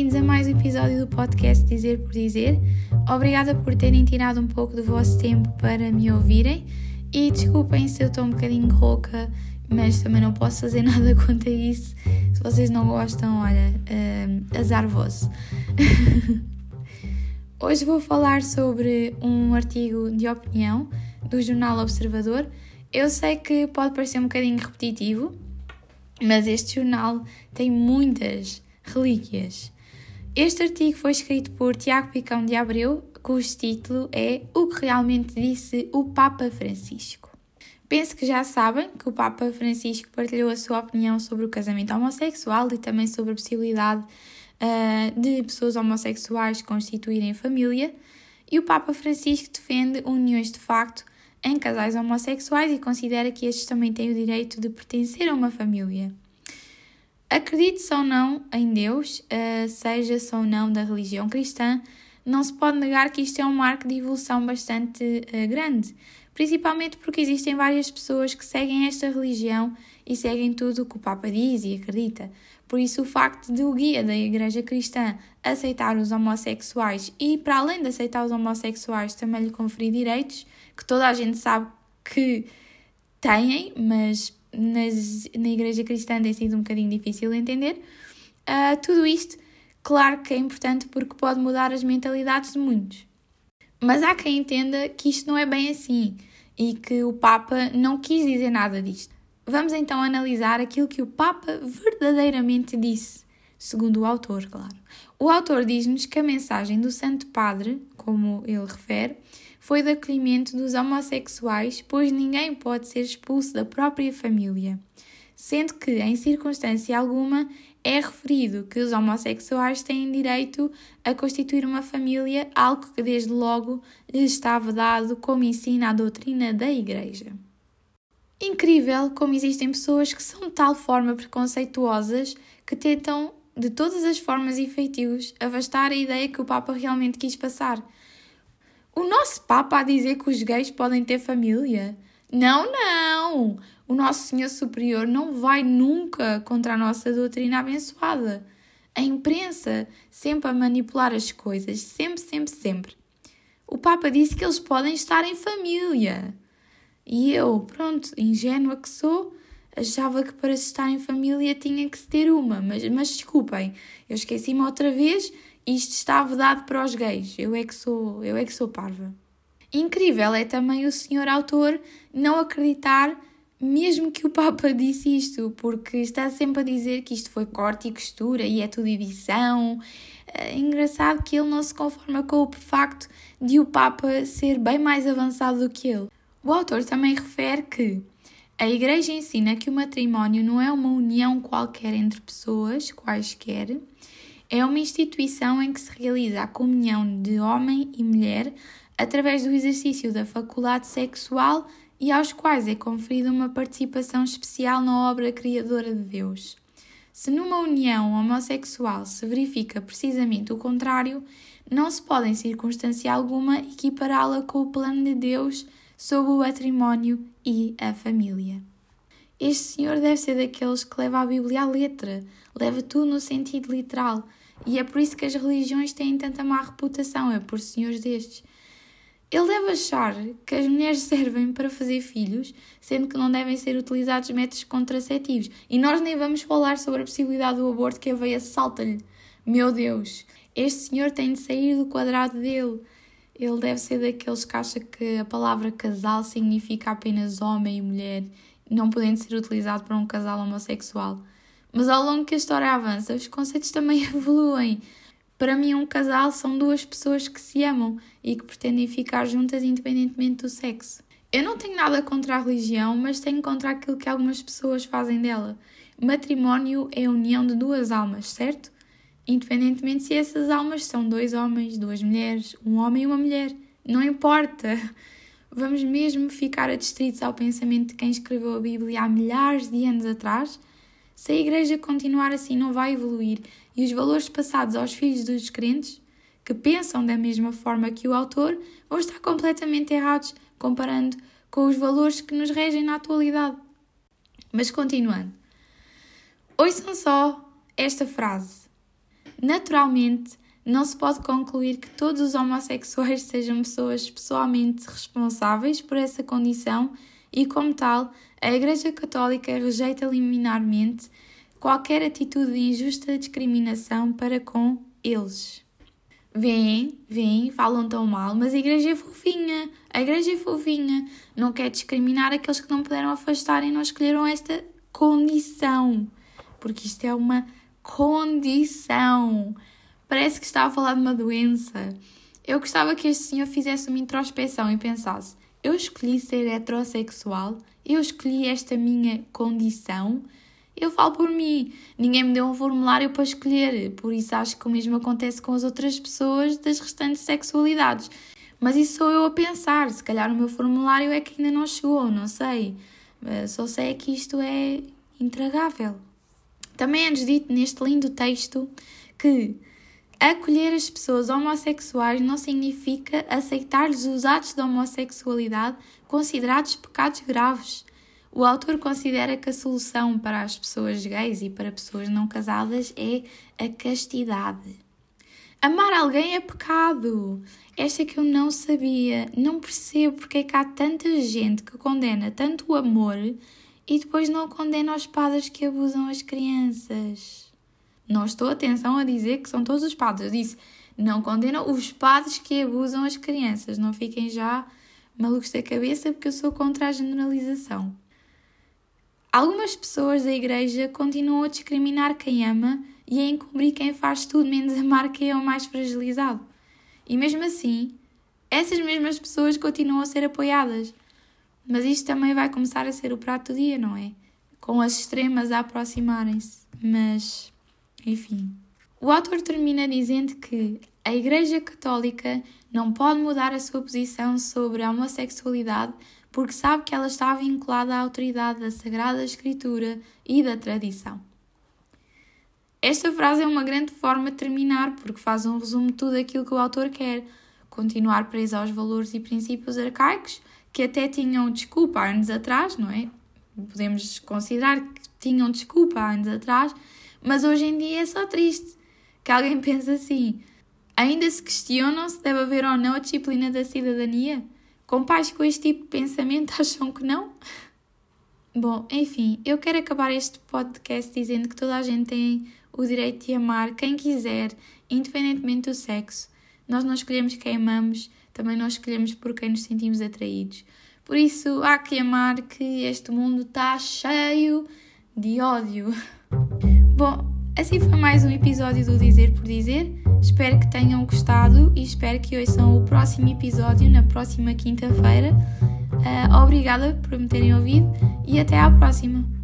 bem-vindos a mais um episódio do podcast Dizer por Dizer. Obrigada por terem tirado um pouco do vosso tempo para me ouvirem e desculpem se eu estou um bocadinho rouca, mas também não posso fazer nada contra isso. Se vocês não gostam, olha, uh, azar vosso. Hoje vou falar sobre um artigo de opinião do jornal Observador. Eu sei que pode parecer um bocadinho repetitivo, mas este jornal tem muitas relíquias. Este artigo foi escrito por Tiago Picão de Abreu, cujo título é O que realmente disse o Papa Francisco. Penso que já sabem que o Papa Francisco partilhou a sua opinião sobre o casamento homossexual e também sobre a possibilidade uh, de pessoas homossexuais constituírem família. E o Papa Francisco defende uniões de facto em casais homossexuais e considera que estes também têm o direito de pertencer a uma família. Acredite-se ou não em Deus, uh, seja-se ou não da religião cristã, não se pode negar que isto é um marco de evolução bastante uh, grande, principalmente porque existem várias pessoas que seguem esta religião e seguem tudo o que o Papa diz e acredita. Por isso, o facto de o guia da Igreja Cristã aceitar os homossexuais e, para além de aceitar os homossexuais, também lhe conferir direitos, que toda a gente sabe que têm, mas nas, na igreja cristã tem sido um bocadinho difícil de entender. Uh, tudo isto, claro que é importante porque pode mudar as mentalidades de muitos. Mas há quem entenda que isto não é bem assim e que o Papa não quis dizer nada disto. Vamos então analisar aquilo que o Papa verdadeiramente disse, segundo o autor, claro. O autor diz-nos que a mensagem do Santo Padre, como ele refere, foi de acolhimento dos homossexuais, pois ninguém pode ser expulso da própria família, sendo que, em circunstância alguma, é referido que os homossexuais têm direito a constituir uma família, algo que desde logo lhes estava dado como ensina a doutrina da Igreja. Incrível como existem pessoas que são de tal forma preconceituosas que tentam, de todas as formas e feitios, afastar a ideia que o Papa realmente quis passar. O nosso Papa a dizer que os gays podem ter família? Não, não! O nosso Senhor Superior não vai nunca contra a nossa doutrina abençoada. A imprensa sempre a manipular as coisas, sempre, sempre, sempre. O Papa disse que eles podem estar em família. E eu, pronto, ingênua que sou, achava que para estar em família tinha que se ter uma, mas, mas desculpem, eu esqueci-me outra vez isto está vedado para os gays. Eu é que sou, eu é que sou parva. Incrível é também o senhor autor não acreditar mesmo que o Papa disse isto, porque está sempre a dizer que isto foi corte e costura e é tudo edição. É engraçado que ele não se conforma com o facto de o Papa ser bem mais avançado do que ele. O autor também refere que a Igreja ensina que o matrimónio não é uma união qualquer entre pessoas, quaisquer, é uma instituição em que se realiza a comunhão de homem e mulher através do exercício da faculdade sexual e aos quais é conferida uma participação especial na obra criadora de Deus. Se numa união homossexual se verifica precisamente o contrário, não se pode em circunstância alguma equipará-la com o plano de Deus sobre o matrimónio e a família. Este senhor deve ser daqueles que leva a Bíblia à letra, leva tudo no sentido literal, e é por isso que as religiões têm tanta má reputação, é por senhores destes. Ele deve achar que as mulheres servem para fazer filhos, sendo que não devem ser utilizados métodos contraceptivos. E nós nem vamos falar sobre a possibilidade do aborto que a veia salta-lhe. Meu Deus, este senhor tem de sair do quadrado dele. Ele deve ser daqueles que acha que a palavra casal significa apenas homem e mulher, não podendo ser utilizado para um casal homossexual. Mas ao longo que a história avança, os conceitos também evoluem. Para mim, um casal são duas pessoas que se amam e que pretendem ficar juntas independentemente do sexo. Eu não tenho nada contra a religião, mas tenho contra aquilo que algumas pessoas fazem dela. Matrimónio é a união de duas almas, certo? Independentemente se essas almas são dois homens, duas mulheres, um homem e uma mulher. Não importa. Vamos mesmo ficar adstritos ao pensamento de quem escreveu a Bíblia há milhares de anos atrás? Se a Igreja continuar assim, não vai evoluir e os valores passados aos filhos dos crentes, que pensam da mesma forma que o autor, vão estar completamente errados comparando com os valores que nos regem na atualidade. Mas continuando. Ouçam só esta frase. Naturalmente, não se pode concluir que todos os homossexuais sejam pessoas pessoalmente responsáveis por essa condição e, como tal, a Igreja Católica rejeita liminarmente qualquer atitude de injusta discriminação para com eles. Vêm, vêm, falam tão mal, mas a igreja é fofinha, a igreja é fofinha, não quer discriminar aqueles que não puderam afastar e não escolheram esta condição, porque isto é uma condição. Parece que está a falar de uma doença. Eu gostava que este senhor fizesse uma introspeção e pensasse: eu escolhi ser heterossexual, eu escolhi esta minha condição eu falo por mim. Ninguém me deu um formulário para escolher, por isso acho que o mesmo acontece com as outras pessoas das restantes sexualidades. Mas isso sou eu a pensar. Se calhar o meu formulário é que ainda não chegou, não sei. Só sei que isto é intragável. Também é-nos dito neste lindo texto que acolher as pessoas homossexuais não significa aceitar-lhes os atos de homossexualidade considerados pecados graves. O autor considera que a solução para as pessoas gays e para pessoas não casadas é a castidade. Amar alguém é pecado. Esta é que eu não sabia. Não percebo porque é que há tanta gente que condena tanto o amor e depois não condena os padres que abusam as crianças. Não estou, atenção, a dizer que são todos os padres. Eu disse, não condena os padres que abusam as crianças. Não fiquem já malucos da cabeça porque eu sou contra a generalização. Algumas pessoas da igreja continuam a discriminar quem ama e a encobrir quem faz tudo menos amar quem é o mais fragilizado. E mesmo assim, essas mesmas pessoas continuam a ser apoiadas. Mas isto também vai começar a ser o prato do dia, não é? Com as extremas a aproximarem-se. Mas, enfim. O autor termina dizendo que a Igreja Católica não pode mudar a sua posição sobre a homossexualidade porque sabe que ela está vinculada à autoridade da Sagrada Escritura e da tradição. Esta frase é uma grande forma de terminar, porque faz um resumo de tudo aquilo que o autor quer: continuar preso aos valores e princípios arcaicos que até tinham desculpa há anos atrás, não é? Podemos considerar que tinham desculpa há anos atrás, mas hoje em dia é só triste que alguém pense assim. Ainda se questionam se deve haver ou não a disciplina da cidadania? Com pais com este tipo de pensamento acham que não? Bom, enfim, eu quero acabar este podcast dizendo que toda a gente tem o direito de amar quem quiser, independentemente do sexo. Nós não escolhemos quem amamos, também nós escolhemos por quem nos sentimos atraídos. Por isso, há que amar que este mundo está cheio de ódio. Bom, assim foi mais um episódio do Dizer por Dizer. Espero que tenham gostado e espero que ouçam o próximo episódio na próxima quinta-feira. Uh, obrigada por me terem ouvido e até à próxima!